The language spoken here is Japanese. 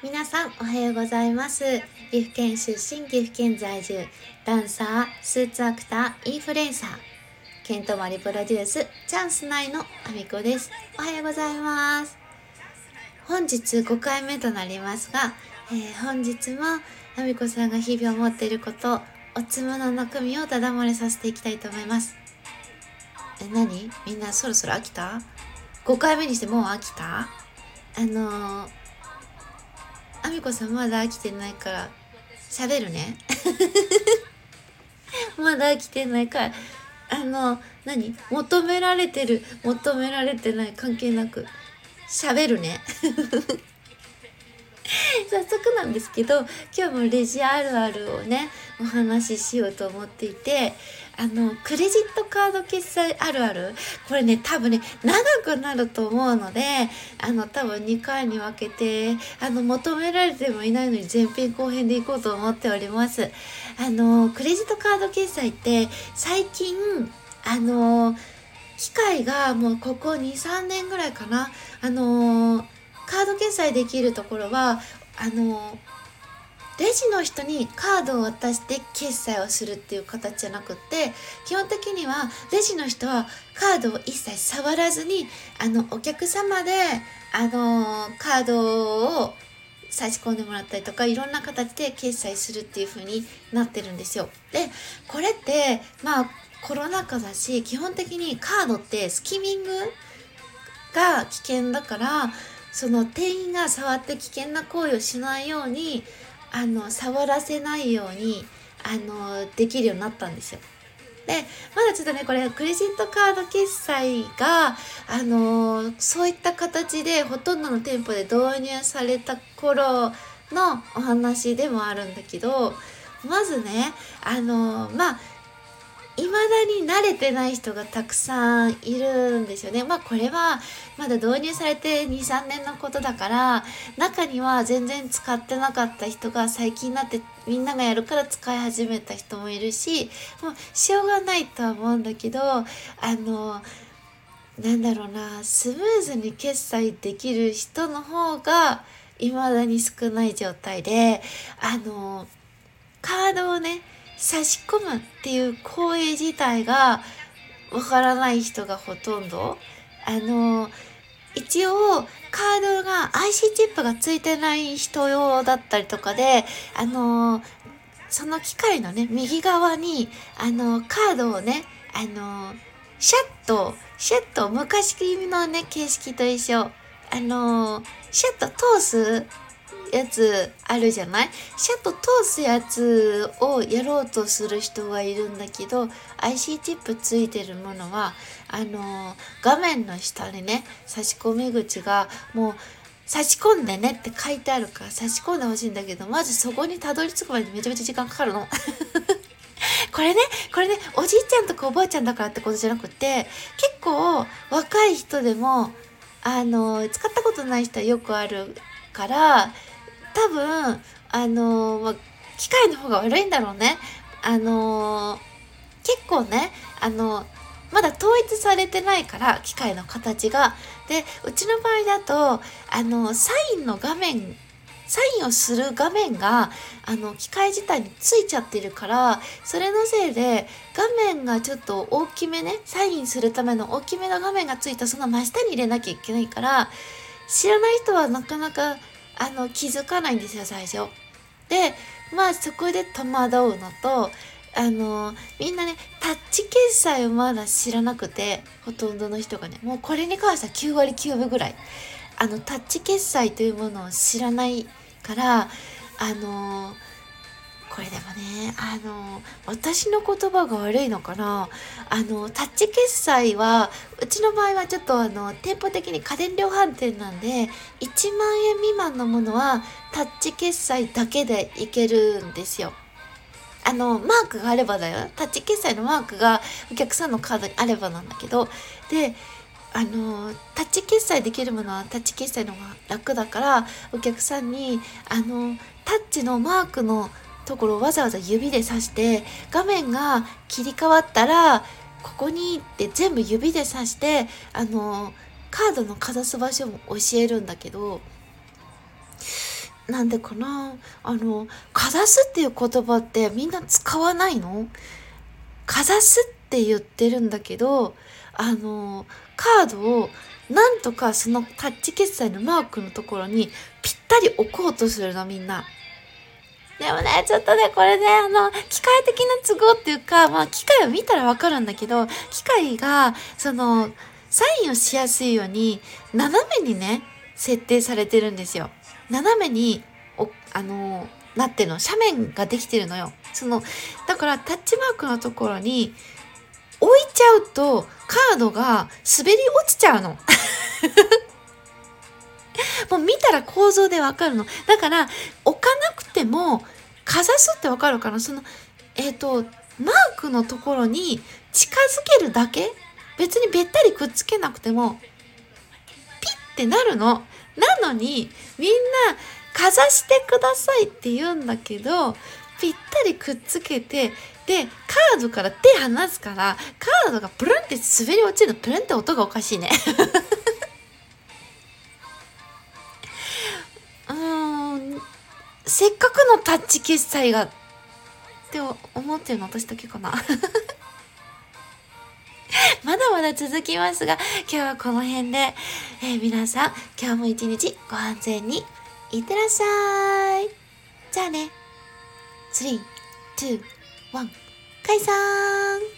皆さんおはようございます。岐阜県出身岐阜県在住ダンサースーツアクターインフルエンサーケントマリプロデュースチャンス内のあみこです。おはようございます。本日5回目となりますが、えー、本日もあみこさんが日々思っていることおつむの中身をただ漏れさせていきたいと思います。え何？みんなそろそろ飽きた ?5 回目にしてもう飽きた？あのーあみこさんまだ飽きてないから喋るね。まだ飽きてないからあの何？求められてる求められてない関係なく喋るね 早速なんですけど今日もレジあるあるをねお話ししようと思っていてあのクレジットカード決済あるある？これね多分ね長くなると思うのであの多分2回に分けてあの求められてもいないのに前編後編でいこうと思っております。あのクレジットカード決済って最近あの機械がもうここ23年ぐらいかな？あのカード決済できるところはあのレジの人にカードを渡して決済をするっていう形じゃなくって基本的にはレジの人はカードを一切触らずにあのお客様であのカードを差し込んでもらったりとかいろんな形で決済するっていう風になってるんですよ。でこれってまあコロナ禍だし基本的にカードってスキミングが危険だからその店員が触って危険な行為をしないようにあの触らせないようにあのできるようになったんですよ。でまだちょっとねこれクレジットカード決済があのそういった形でほとんどの店舗で導入された頃のお話でもあるんだけどまずねあのまあ未だに慣れてない人がたくさんいるんですよね。まあこれはまだ導入されて2、3年のことだから中には全然使ってなかった人が最近になってみんながやるから使い始めた人もいるしもうしょうがないとは思うんだけどあのなんだろうなスムーズに決済できる人の方が未だに少ない状態であのカードをね差し込むっていう行為自体がわからない人がほとんど。あの、一応カードが IC チップがついてない人用だったりとかで、あの、その機械のね、右側に、あの、カードをね、あの、シャッと、シャッと昔のね、形式と一緒。あの、シャッと通すやつあるじゃない？シャッと通すやつをやろうとする人がいるんだけど IC チップついてるものはあの画面の下にね差し込み口がもう差し込んでねって書いてあるから差し込んでほしいんだけどまずそこにたどり着くまでめちゃめちゃ時間かかるの。これね、これね、おじいちゃんとかおばあちゃんだからってことじゃなくて、結構若い人でも、あの、使ったことない人はよくあるから、多分あのま、機械の方が悪いんだろうね。あの結構ねあのまだ統一されてないから機械の形が。でうちの場合だとあのサインの画面サインをする画面があの機械自体についちゃってるからそれのせいで画面がちょっと大きめねサインするための大きめの画面がついたその真下に入れなきゃいけないから知らない人はなかなかあの気づかないんですよ最初。でまあそこで戸惑うのとあのみんなねタッチ決済をまだ知らなくてほとんどの人がねもうこれに関しては9割9分ぐらいあのタッチ決済というものを知らないからあのこれでもねあの私の言葉が悪いのかな？あのタッチ決済はうちの場合はちょっとあの店舗的に家電量販店なんで1万円未満のものはタッチ決済だけでいけるんですよ。あのマークがあればだよ。タッチ決済のマークがお客さんのカードにあればなんだけど。であのタッチ決済できるものはタッチ決済の方が楽だからお客さんにあのタッチのマークのところをわざわざ指で指して画面が切り替わったらここにって全部指で指してあのカードのかざす場所も教えるんだけどなんでかな？あのかざすっていう言葉ってみんな使わないの？かざすって言ってるんだけどあのカードをなんとかそのタッチ決済のマークのところにぴったり置こうとするのみんな。でもね、ちょっとね、これね、あの、機械的な都合っていうか、まあ、機械を見たらわかるんだけど、機械が、その、サインをしやすいように、斜めにね、設定されてるんですよ。斜めに、お、あの、なってるの。斜面ができてるのよ。その、だからタッチマークのところに、置いちゃうと、カードが滑り落ちちゃうの。もう見たら構造でわかるの。だから、置かなくても、かざすってわかるかなその、えっ、ー、と、マークのところに近づけるだけ？別にべったりくっつけなくても、ピッてなるの。なのに、みんな、かざしてくださいって言うんだけど、ぴったりくっつけて、で、カードから手離すから、カードがプルンって滑り落ちるの。プルンって音がおかしいね。せっかくのタッチ決済が、って思ってるの私だけかな。まだまだ続きますが、今日はこの辺で、えー、皆さん、今日も一日ご安全にいってらっしゃい。じゃあね。3、2、1、解散